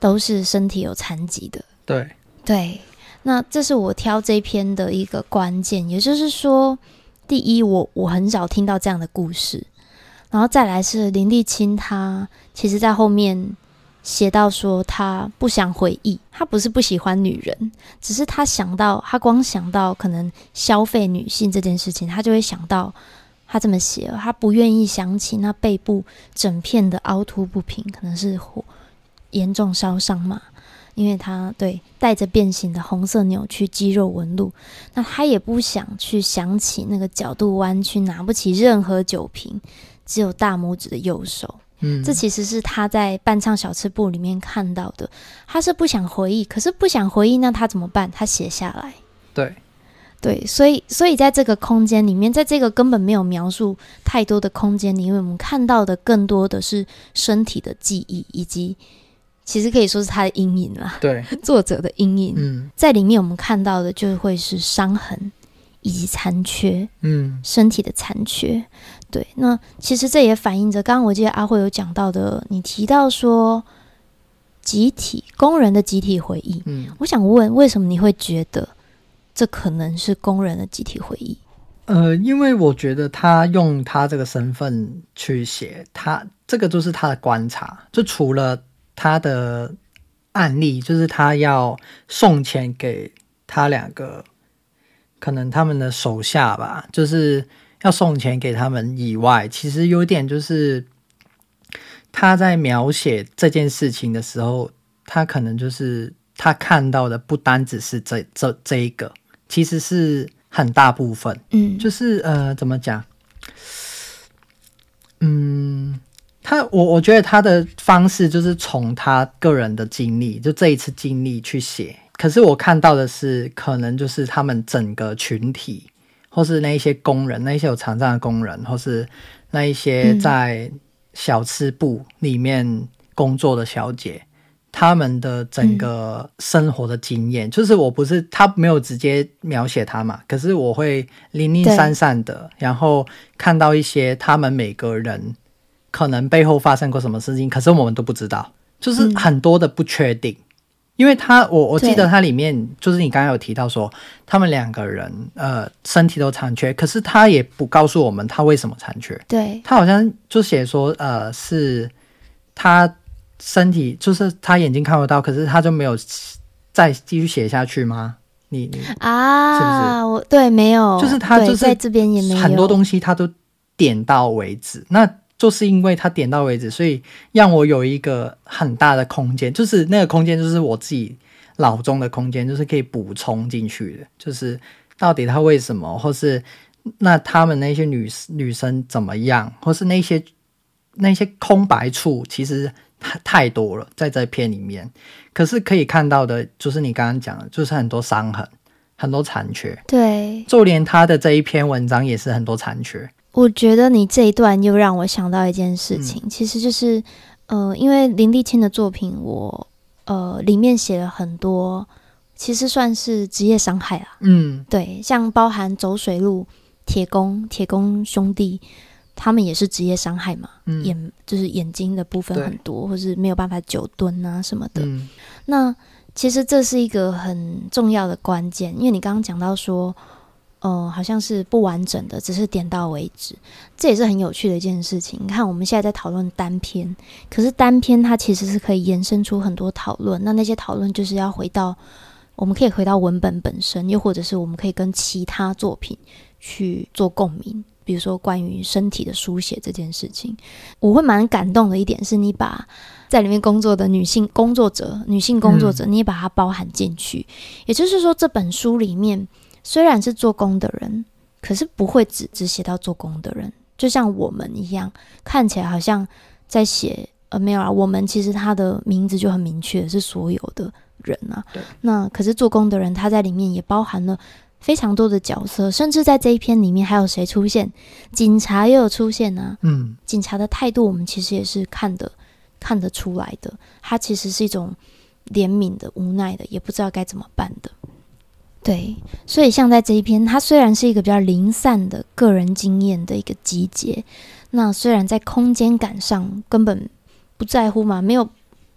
B: 都是身体有残疾的，
A: 对
B: 对。那这是我挑这篇的一个关键，也就是说，第一，我我很少听到这样的故事，然后再来是林立青，他其实在后面。写到说他不想回忆，他不是不喜欢女人，只是他想到，他光想到可能消费女性这件事情，他就会想到他这么写，他不愿意想起那背部整片的凹凸不平，可能是火严重烧伤嘛，因为他对带着变形的红色扭曲肌肉纹路，那他也不想去想起那个角度弯曲拿不起任何酒瓶，只有大拇指的右手。嗯，这其实是他在伴唱小吃部里面看到的。他是不想回忆，可是不想回忆，那他怎么办？他写下来。
A: 对，
B: 对，所以，所以在这个空间里面，在这个根本没有描述太多的空间里因为，我们看到的更多的是身体的记忆，以及其实可以说是他的阴影啦。
A: 对，
B: 作者的阴影。嗯，在里面我们看到的就会是伤痕以及残缺。嗯，身体的残缺。对，那其实这也反映着刚刚我记得阿慧有讲到的，你提到说集体工人的集体回忆。嗯，我想问，为什么你会觉得这可能是工人的集体回忆？
A: 呃，因为我觉得他用他这个身份去写，他这个就是他的观察。就除了他的案例，就是他要送钱给他两个，可能他们的手下吧，就是。要送钱给他们以外，其实有点就是他在描写这件事情的时候，他可能就是他看到的不单只是这这这一个，其实是很大部分。嗯，就是呃，怎么讲？嗯，他我我觉得他的方式就是从他个人的经历，就这一次经历去写。可是我看到的是，可能就是他们整个群体。或是那一些工人，那一些有残障的工人，或是那一些在小吃部里面工作的小姐，嗯、他们的整个生活的经验，嗯、就是我不是他没有直接描写他嘛，可是我会零零散散的，然后看到一些他们每个人可能背后发生过什么事情，可是我们都不知道，就是很多的不确定。因为他我我记得他里面就是你刚刚有提到说他们两个人呃身体都残缺，可是他也不告诉我们他为什么残缺。
B: 对，
A: 他好像就写说呃是他身体就是他眼睛看不到，可是他就没有再继续写下去吗？你你
B: 啊，
A: 是不是？
B: 我对没有，
A: 就是他就是
B: 在这边也没有
A: 很多东西他都点到为止。那就是因为他点到为止，所以让我有一个很大的空间，就是那个空间就是我自己脑中的空间，就是可以补充进去的。就是到底他为什么，或是那他们那些女女生怎么样，或是那些那些空白处，其实太太多了，在这片里面。可是可以看到的，就是你刚刚讲的，就是很多伤痕，很多残缺。
B: 对，
A: 就连他的这一篇文章也是很多残缺。
B: 我觉得你这一段又让我想到一件事情，嗯、其实就是，呃，因为林立清的作品我，我呃里面写了很多，其实算是职业伤害啊。
A: 嗯，
B: 对，像包含走水路、铁工、铁工兄弟，他们也是职业伤害嘛，嗯、眼就是眼睛的部分很多，或是没有办法久蹲啊什么的。嗯、那其实这是一个很重要的关键，因为你刚刚讲到说。呃，好像是不完整的，只是点到为止，这也是很有趣的一件事情。你看，我们现在在讨论单篇，可是单篇它其实是可以延伸出很多讨论。那那些讨论就是要回到，我们可以回到文本本身，又或者是我们可以跟其他作品去做共鸣。比如说关于身体的书写这件事情，我会蛮感动的一点是，你把在里面工作的女性工作者、女性工作者，你也把它包含进去。嗯、也就是说，这本书里面。虽然是做工的人，可是不会只只写到做工的人，就像我们一样，看起来好像在写呃没有啊。我们其实他的名字就很明确，是所有的人啊。
A: 对
B: 那可是做工的人，他在里面也包含了非常多的角色，甚至在这一篇里面还有谁出现？警察也有出现啊。
A: 嗯，
B: 警察的态度我们其实也是看得看得出来的，他其实是一种怜悯的、无奈的，也不知道该怎么办的。对，所以像在这一篇，它虽然是一个比较零散的个人经验的一个集结，那虽然在空间感上根本不在乎嘛，没有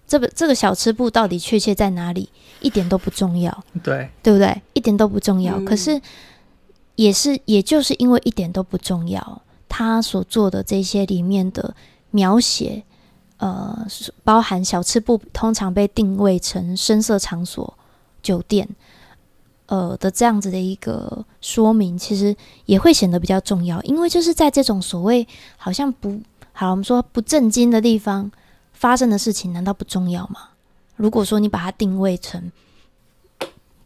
B: 这个这个小吃部到底确切在哪里，一点都不重要，
A: 对，
B: 对不对？一点都不重要。嗯、可是也是，也就是因为一点都不重要，他所做的这些里面的描写，呃，包含小吃部通常被定位成深色场所、酒店。呃的这样子的一个说明，其实也会显得比较重要，因为就是在这种所谓好像不好，我们说不正经的地方发生的事情，难道不重要吗？如果说你把它定位成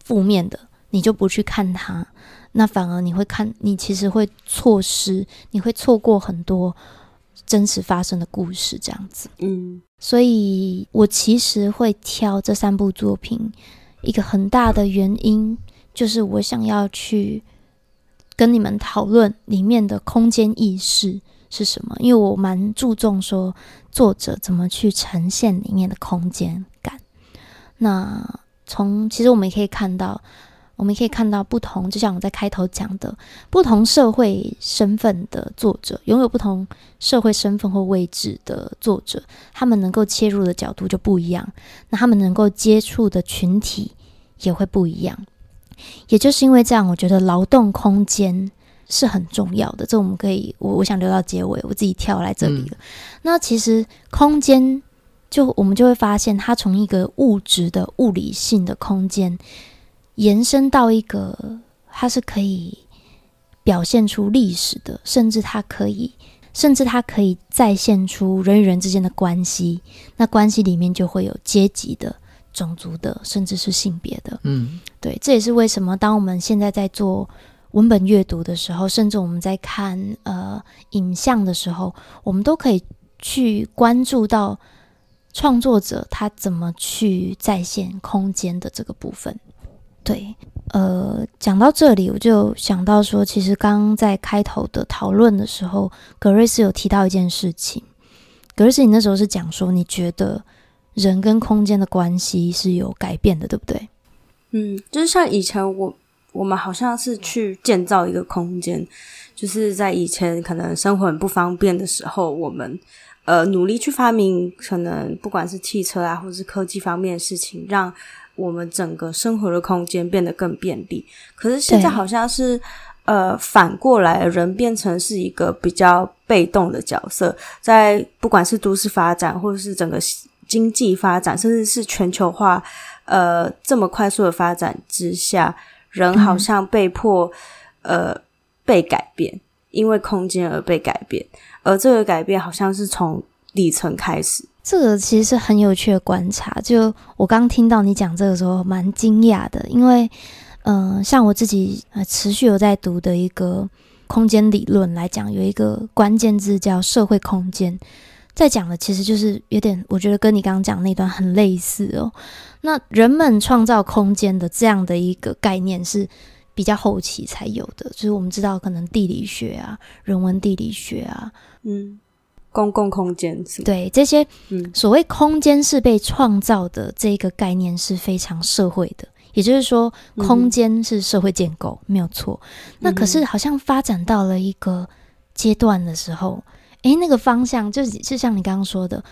B: 负面的，你就不去看它，那反而你会看，你其实会错失，你会错过很多真实发生的故事，这样子。
C: 嗯，
B: 所以我其实会挑这三部作品，一个很大的原因。就是我想要去跟你们讨论里面的空间意识是什么，因为我蛮注重说作者怎么去呈现里面的空间感。那从其实我们也可以看到，我们可以看到不同，就像我在开头讲的，不同社会身份的作者，拥有不同社会身份或位置的作者，他们能够切入的角度就不一样，那他们能够接触的群体也会不一样。也就是因为这样，我觉得劳动空间是很重要的。这我们可以，我我想留到结尾，我自己跳来这里了。嗯、那其实空间，就我们就会发现，它从一个物质的物理性的空间，延伸到一个，它是可以表现出历史的，甚至它可以，甚至它可以再现出人与人之间的关系。那关系里面就会有阶级的。种族的，甚至是性别的，
A: 嗯，
B: 对，这也是为什么当我们现在在做文本阅读的时候，甚至我们在看呃影像的时候，我们都可以去关注到创作者他怎么去再现空间的这个部分。对，呃，讲到这里，我就想到说，其实刚刚在开头的讨论的时候，格瑞斯有提到一件事情，格瑞斯，你那时候是讲说，你觉得。人跟空间的关系是有改变的，对不对？
C: 嗯，就是像以前我我们好像是去建造一个空间，就是在以前可能生活很不方便的时候，我们呃努力去发明，可能不管是汽车啊，或者是科技方面的事情，让我们整个生活的空间变得更便利。可是现在好像是呃反过来，人变成是一个比较被动的角色，在不管是都市发展，或者是整个经济发展，甚至是全球化，呃这么快速的发展之下，人好像被迫、呃被改变。因为空间而被改变，而这个改变好像是从底层开始。
B: 这个其实是很有趣的观察。就我刚听到你讲这个时候，蛮惊讶的，因为，嗯、呃，像我自己呃持续有在读的一个空间理论来讲，有一个关键字叫社会空间，在讲的其实就是有点，我觉得跟你刚刚讲那段很类似哦。那人们创造空间的这样的一个概念是。比较后期才有的，就是我们知道，可能地理学啊、人文地理学啊，
C: 嗯，公共空间是
B: 对这些，嗯，所谓空间是被创造的这个概念是非常社会的，也就是说，空间是社会建构，嗯、没有错。那可是好像发展到了一个阶段的时候，诶、嗯，那个方向就是就像你刚刚说的。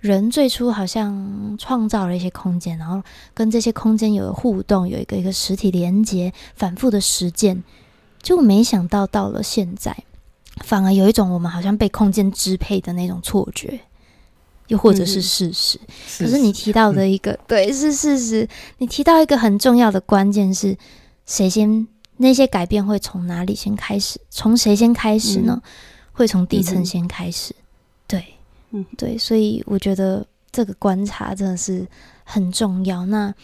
B: 人最初好像创造了一些空间，然后跟这些空间有了互动，有一个一个实体连接，反复的实践，就没想到到了现在，反而有一种我们好像被空间支配的那种错觉，又或者是事实。嗯、可是你提到的一个，嗯、对，是事实。你提到一个很重要的关键是，谁先？那些改变会从哪里先开始？从谁先开始呢？嗯、会从底层先开始。嗯、对。嗯，对，所以我觉得这个观察真的是很重要。那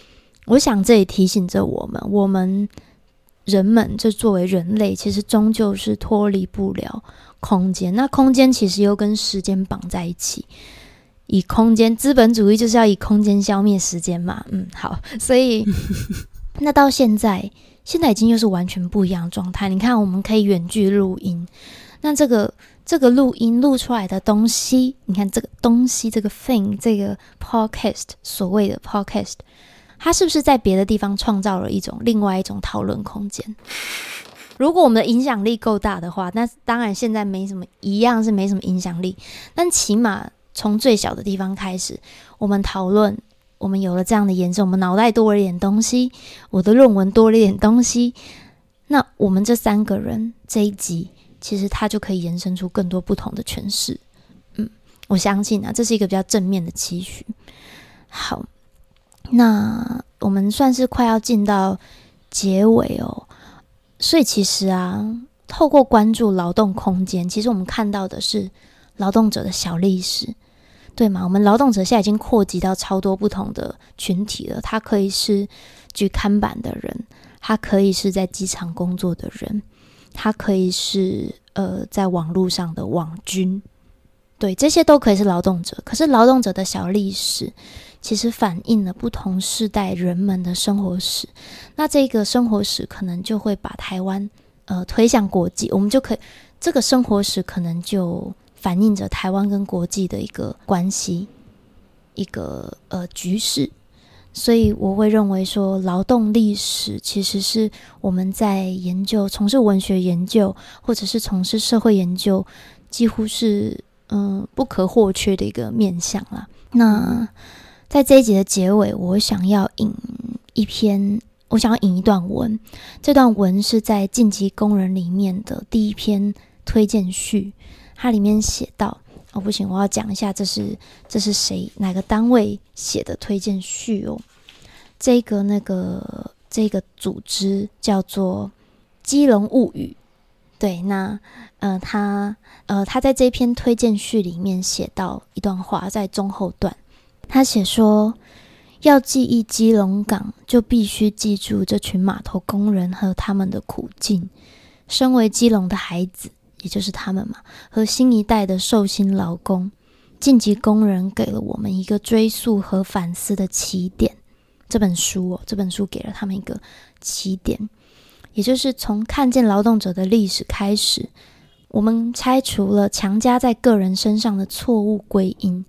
B: 我想这也提醒着我们，我们人们就作为人类，其实终究是脱离不了空间。那空间其实又跟时间绑在一起，以空间，资本主义就是要以空间消灭时间嘛。嗯，好，所以 [laughs] 那到现在，现在已经又是完全不一样的状态。你看，我们可以远距录音，那这个。这个录音录出来的东西，你看这个东西，这个 thing，这个 podcast，所谓的 podcast，它是不是在别的地方创造了一种另外一种讨论空间？如果我们的影响力够大的话，那当然现在没什么，一样是没什么影响力。但起码从最小的地方开始，我们讨论，我们有了这样的延伸，我们脑袋多了一点东西，我的论文多了一点东西，那我们这三个人这一集。其实它就可以延伸出更多不同的诠释，嗯，我相信啊，这是一个比较正面的期许。好，那我们算是快要进到结尾哦，所以其实啊，透过关注劳动空间，其实我们看到的是劳动者的小历史，对吗？我们劳动者现在已经扩及到超多不同的群体了，他可以是举看板的人，他可以是在机场工作的人。它可以是呃，在网络上的网军，对，这些都可以是劳动者。可是劳动者的小历史，其实反映了不同世代人们的生活史。那这个生活史可能就会把台湾呃推向国际，我们就可以这个生活史可能就反映着台湾跟国际的一个关系，一个呃局势。所以我会认为说，劳动历史其实是我们在研究、从事文学研究，或者是从事社会研究，几乎是嗯不可或缺的一个面向啦。那在这一集的结尾，我想要引一篇，我想要引一段文。这段文是在《晋级工人》里面的第一篇推荐序，它里面写道。哦，不行，我要讲一下，这是这是谁哪个单位写的推荐序哦？这个那个这个组织叫做《基隆物语》。对，那呃，他呃，他在这篇推荐序里面写到一段话，在中后段，他写说：要记忆基隆港，就必须记住这群码头工人和他们的苦境。身为基隆的孩子。也就是他们嘛，和新一代的寿星劳工、晋级工人给了我们一个追溯和反思的起点。这本书哦，这本书给了他们一个起点，也就是从看见劳动者的历史开始，我们拆除了强加在个人身上的错误归因，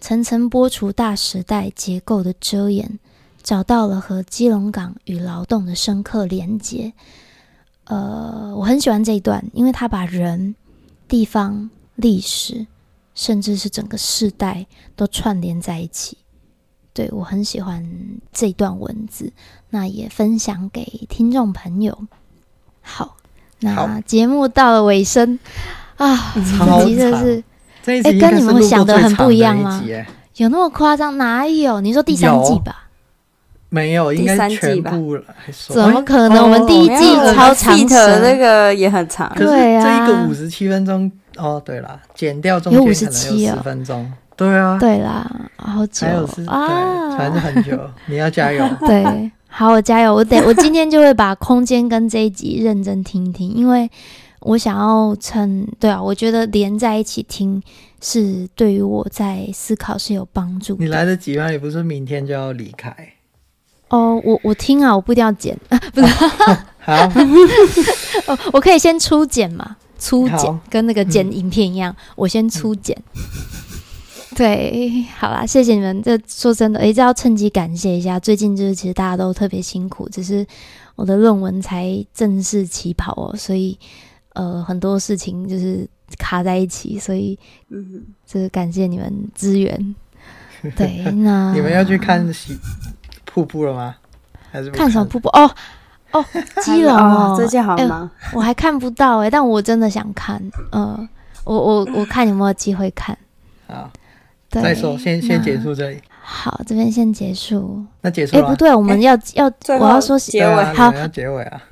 B: 层层剥除大时代结构的遮掩，找到了和基隆港与劳动的深刻连结。呃，我很喜欢这一段，因为他把人、地方、历史甚至是整个世代都串联在一起。对，我很喜欢这段文字，那也分享给听众朋友。好，那节目到了尾声啊，这集真是，哎、欸，跟你们想的很不一样吗？有那么夸张？哪有？你说第三季吧？
A: 没有，应该全部了
B: 怎么可能？我们第一季超长的，
C: 那个也很长。
B: 对啊，
A: 这一个五十七分钟哦。对啦，剪掉中间可能有十分钟。对啊，
B: 对啦，好久
A: 啊，反正很久。你要加油。[laughs]
B: 对，好，我加油。我得，[laughs] 我今天就会把空间跟这一集认真听听，因为我想要趁，对啊，我觉得连在一起听是对于我在思考是有帮助。
A: 你来得及吗？也不是明天就要离开？
B: 哦，我我听啊，我不一定要剪，啊、[laughs] 不是，[laughs]
A: 好，
B: 哦，我可以先初剪嘛，初剪跟那个剪影片一样，嗯、我先初剪。嗯、[laughs] 对，好啦，谢谢你们。这说真的，诶，这要趁机感谢一下。最近就是其实大家都特别辛苦，只是我的论文才正式起跑哦，所以呃很多事情就是卡在一起，所以嗯，就是感谢你们支援。对，那
A: 你们要去看戏。瀑布了吗？还是看，
B: 什么瀑布？哦哦，[laughs] 基隆哦，
C: 这件好吗？
B: 欸？我还看不到哎，欸，但我真的想看。嗯，呃，我我我看有没有机会看。
A: 好，对再说，先先结束这里。
B: 好，这边先结束。
A: 那结束哎，欸，
B: 不对，我们要，欸，要，我要说
C: 结尾。
B: 好，
A: 要结尾啊。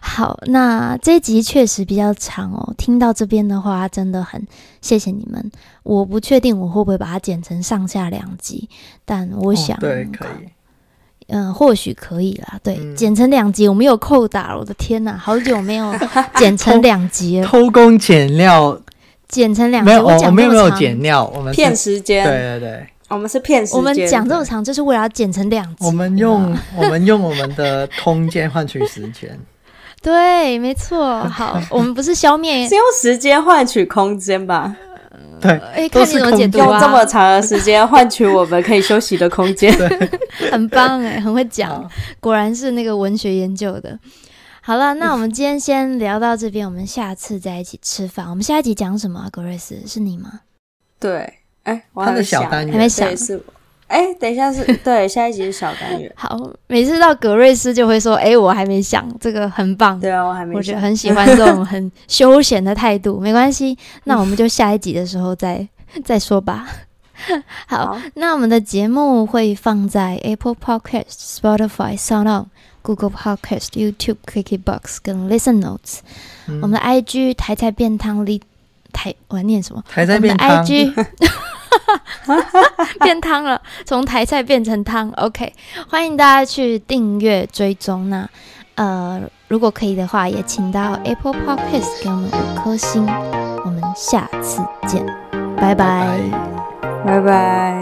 B: 好，那这一集确实比较长哦。听到这边的话，真的很谢谢你们。我不确定我会不会把它剪成上下两集，但我想，哦，
A: 对，可以。
B: 嗯，或许可以啦。对，嗯、剪成两集，我们有扣打了。我的天哪，好久没有 [laughs] 剪成两集了。
A: 偷工减料，
B: 剪成两集。
A: 没有，我们没有剪料，我们
C: 骗时间。
A: 对对对，
C: 我们是骗时间。
B: 我们讲这么长，就是为了要剪成两集。
A: 我们用 [laughs] 我们用我们的空间换取时间。
B: 对，没错。好，[laughs] 我们不是消灭，
C: 是用时间换取空间吧？
A: 对，
B: 哎，看你怎么解读啊！
C: 用这么长的时间换取我们可以休息的空
A: 间，[laughs]
B: 很棒哎，很会讲，果然是那个文学研究的。好了，那我们今天先聊到这边，我们下次再一起吃饭。我们下一集讲什么啊？格瑞斯是你吗？
C: 对，哎，我的
A: 小单元
B: 还没想。
C: 哎、欸，等一下是 [laughs] 对，下一集是小单元。
B: 好，每次到格瑞斯就会说：“哎、欸，我还没想，这个很棒。”
C: 对啊，我还没想。
B: 我觉得很喜欢这种很休闲的态度。[laughs] 没关系，那我们就下一集的时候再 [laughs] 再说吧。好，好，那我们的节目会放在 Apple Podcast、Spotify、SoundOn、Google Podcast、YouTube、KKBox 跟 Listen Notes。嗯、我们的 IG 台菜便当里台，我要念什么？
A: 台菜便当。[laughs]
B: 变汤了，从台菜变成汤。OK，欢迎大家去订阅追踪。那呃，如果可以的话，也请到 Apple Podcast 给我们五颗星。我们下次见，拜拜，
C: 拜拜。